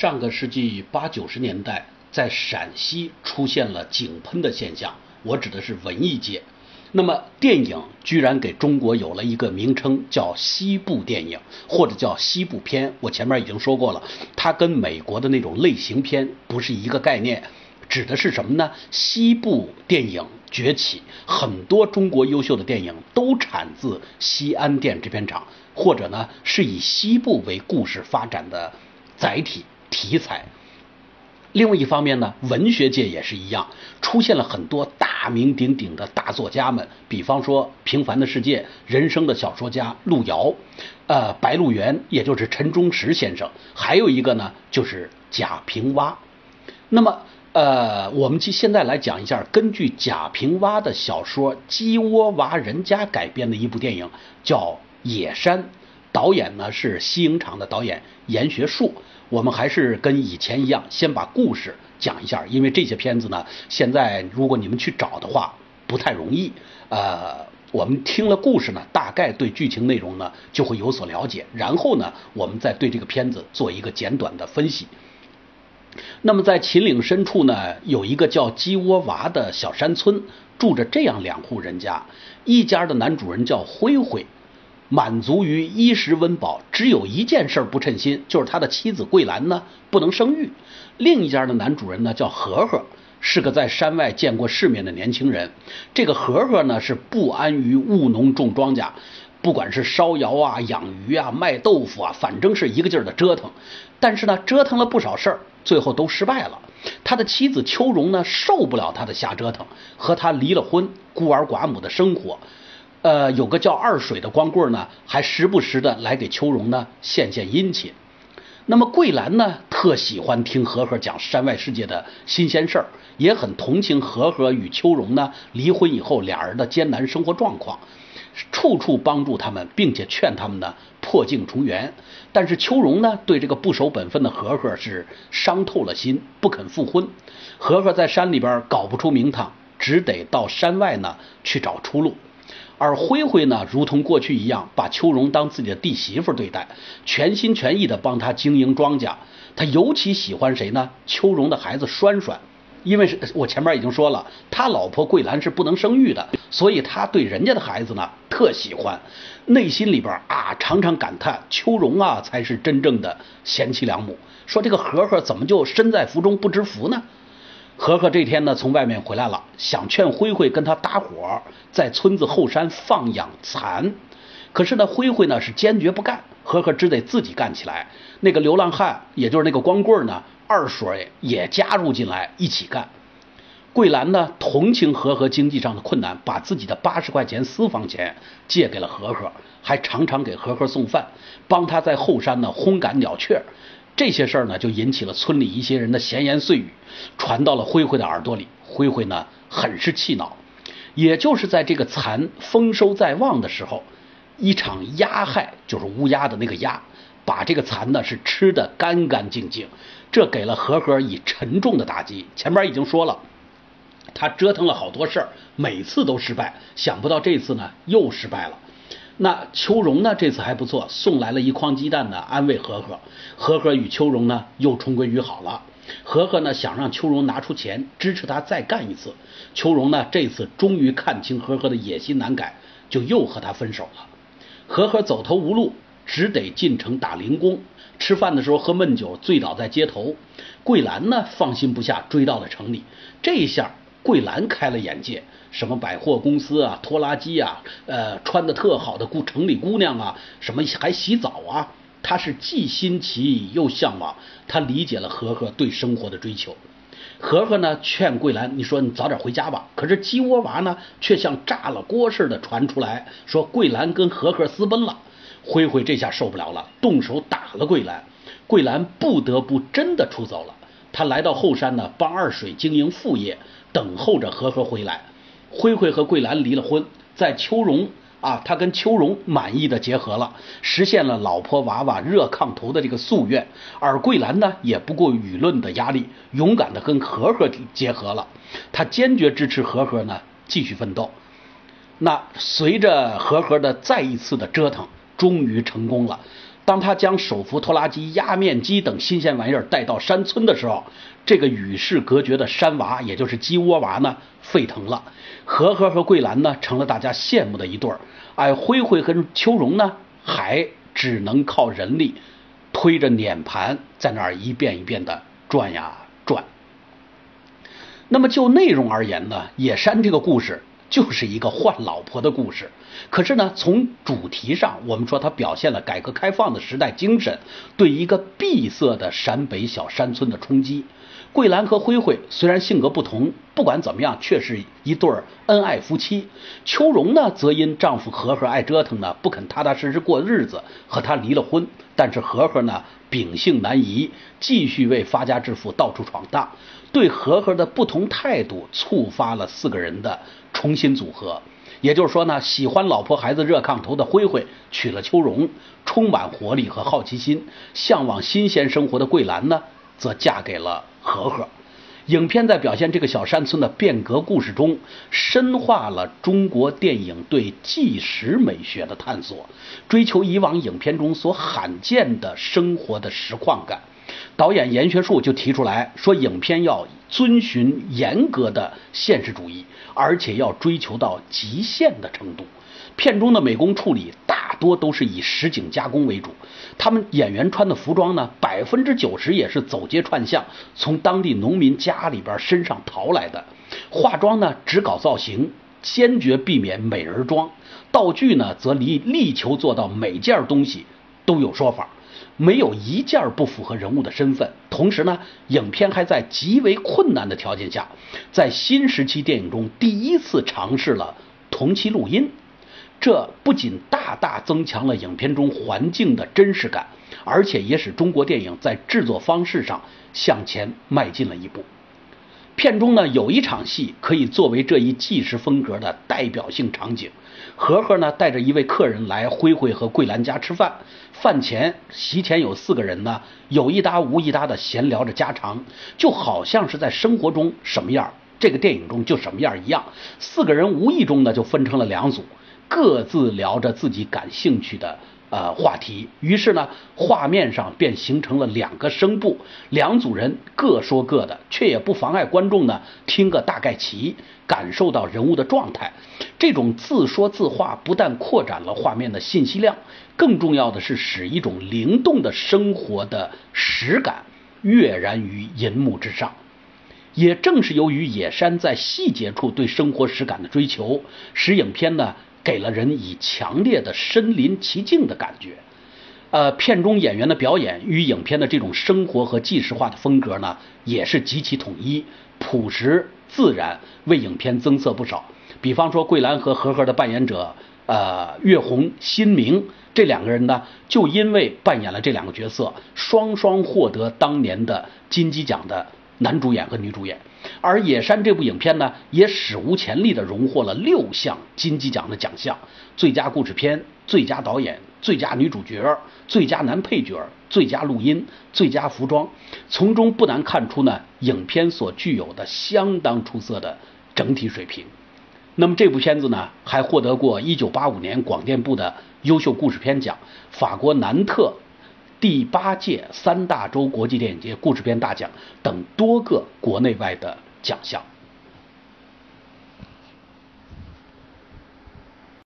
上个世纪八九十年代，在陕西出现了井喷的现象，我指的是文艺界。那么电影居然给中国有了一个名称，叫西部电影，或者叫西部片。我前面已经说过了，它跟美国的那种类型片不是一个概念，指的是什么呢？西部电影崛起，很多中国优秀的电影都产自西安电制片厂，或者呢是以西部为故事发展的载体题材。另外一方面呢，文学界也是一样，出现了很多大名鼎鼎的大作家们，比方说《平凡的世界》人生的小说家路遥，呃，白鹿原，也就是陈忠实先生，还有一个呢就是贾平凹。那么，呃，我们现在来讲一下，根据贾平凹的小说《鸡窝娃人家》改编的一部电影，叫《野山》，导演呢是西影厂的导演严学树。我们还是跟以前一样，先把故事讲一下，因为这些片子呢，现在如果你们去找的话，不太容易。呃，我们听了故事呢，大概对剧情内容呢就会有所了解，然后呢，我们再对这个片子做一个简短的分析。那么在秦岭深处呢，有一个叫鸡窝娃的小山村，住着这样两户人家，一家的男主人叫灰灰。满足于衣食温饱，只有一件事不称心，就是他的妻子桂兰呢不能生育。另一家的男主人呢叫和和，是个在山外见过世面的年轻人。这个和和呢是不安于务农种庄稼，不管是烧窑啊、养鱼啊、卖豆腐啊，反正是一个劲儿的折腾。但是呢，折腾了不少事儿，最后都失败了。他的妻子秋荣呢受不了他的瞎折腾，和他离了婚，孤儿寡母的生活。呃，有个叫二水的光棍呢，还时不时的来给秋荣呢献献殷勤。那么桂兰呢，特喜欢听和和讲山外世界的新鲜事儿，也很同情和和与秋荣呢离婚以后俩人的艰难生活状况，处处帮助他们，并且劝他们呢破镜重圆。但是秋荣呢，对这个不守本分的和和是伤透了心，不肯复婚。和和在山里边搞不出名堂，只得到山外呢去找出路。而灰灰呢，如同过去一样，把秋荣当自己的弟媳妇对待，全心全意的帮他经营庄稼。他尤其喜欢谁呢？秋荣的孩子栓栓，因为是我前面已经说了，他老婆桂兰是不能生育的，所以他对人家的孩子呢特喜欢，内心里边啊常常感叹秋荣啊才是真正的贤妻良母。说这个和和怎么就身在福中不知福呢？和和这天呢，从外面回来了，想劝灰灰跟他搭伙在村子后山放养蚕，可是呢，灰灰呢是坚决不干，和和只得自己干起来。那个流浪汉，也就是那个光棍呢，二水也加入进来一起干。桂兰呢，同情和和经济上的困难，把自己的八十块钱私房钱借给了和和，还常常给和和送饭，帮他在后山呢轰赶鸟雀。这些事儿呢，就引起了村里一些人的闲言碎语，传到了灰灰的耳朵里。灰灰呢，很是气恼。也就是在这个蚕丰收在望的时候，一场鸦害，就是乌鸦的那个鸦，把这个蚕呢是吃的干干净净。这给了和和以沉重的打击。前面已经说了，他折腾了好多事儿，每次都失败，想不到这次呢又失败了。那秋荣呢？这次还不错，送来了一筐鸡蛋呢，安慰和和。和和与秋荣呢又重归于好了。和和呢想让秋荣拿出钱支持他再干一次。秋荣呢这次终于看清和和的野心难改，就又和他分手了。和和走投无路，只得进城打零工。吃饭的时候喝闷酒，醉倒在街头。桂兰呢放心不下，追到了城里。这一下。桂兰开了眼界，什么百货公司啊，拖拉机啊，呃，穿的特好的姑城里姑娘啊，什么还洗澡啊，她是既新奇又向往。她理解了和和对生活的追求。和和呢劝桂兰，你说你早点回家吧。可是鸡窝娃呢却像炸了锅似的传出来，说桂兰跟和和私奔了。灰灰这下受不了了，动手打了桂兰。桂兰不得不真的出走了。他来到后山呢，帮二水经营副业。等候着和和回来，灰灰和桂兰离了婚，在秋荣啊，他跟秋荣满意的结合了，实现了老婆娃娃热炕头的这个夙愿。而桂兰呢，也不顾舆论的压力，勇敢的跟和和结合了。他坚决支持和和呢继续奋斗。那随着和和的再一次的折腾，终于成功了。当他将手扶拖拉机、压面机等新鲜玩意儿带到山村的时候，这个与世隔绝的山娃，也就是鸡窝娃呢，沸腾了。和和和桂兰呢，成了大家羡慕的一对儿。而灰灰和秋荣呢，还只能靠人力推着碾盘在那儿一遍一遍的转呀转。那么就内容而言呢，野山这个故事。就是一个换老婆的故事，可是呢，从主题上，我们说它表现了改革开放的时代精神对一个闭塞的陕北小山村的冲击。桂兰和灰灰虽然性格不同，不管怎么样，却是一对恩爱夫妻。秋荣呢，则因丈夫和和爱折腾呢，不肯踏踏实实过日子，和他离了婚。但是和和呢，秉性难移，继续为发家致富到处闯荡。对和和的不同态度，触发了四个人的重新组合。也就是说呢，喜欢老婆孩子热炕头的灰灰娶了秋荣，充满活力和好奇心，向往新鲜生活的桂兰呢，则嫁给了和和。影片在表现这个小山村的变革故事中，深化了中国电影对纪实美学的探索，追求以往影片中所罕见的生活的实况感。导演严学树就提出来说，影片要遵循严格的现实主义，而且要追求到极限的程度。片中的美工处理大多都是以实景加工为主，他们演员穿的服装呢，百分之九十也是走街串巷，从当地农民家里边身上淘来的。化妆呢，只搞造型，坚决避免美人妆。道具呢，则力力求做到每件东西都有说法。没有一件不符合人物的身份。同时呢，影片还在极为困难的条件下，在新时期电影中第一次尝试了同期录音。这不仅大大增强了影片中环境的真实感，而且也使中国电影在制作方式上向前迈进了一步。片中呢有一场戏可以作为这一纪实风格的代表性场景。和和呢带着一位客人来灰灰和桂兰家吃饭，饭前席前有四个人呢，有一搭无一搭的闲聊着家常，就好像是在生活中什么样，这个电影中就什么样一样。四个人无意中呢就分成了两组，各自聊着自己感兴趣的。呃，话题，于是呢，画面上便形成了两个声部，两组人各说各的，却也不妨碍观众呢听个大概齐，感受到人物的状态。这种自说自话不但扩展了画面的信息量，更重要的是使一种灵动的生活的实感跃然于银幕之上。也正是由于野山在细节处对生活实感的追求，使影片呢。给了人以强烈的身临其境的感觉，呃，片中演员的表演与影片的这种生活和纪实化的风格呢，也是极其统一、朴实自然，为影片增色不少。比方说，桂兰和和和的扮演者，呃，岳红、新明这两个人呢，就因为扮演了这两个角色，双双获得当年的金鸡奖的男主演和女主演。而《野山》这部影片呢，也史无前例地荣获了六项金鸡奖的奖项：最佳故事片、最佳导演、最佳女主角、最佳男配角、最佳录音、最佳服装。从中不难看出呢，影片所具有的相当出色的整体水平。那么这部片子呢，还获得过1985年广电部的优秀故事片奖、法国南特。第八届三大洲国际电影节故事片大奖等多个国内外的奖项。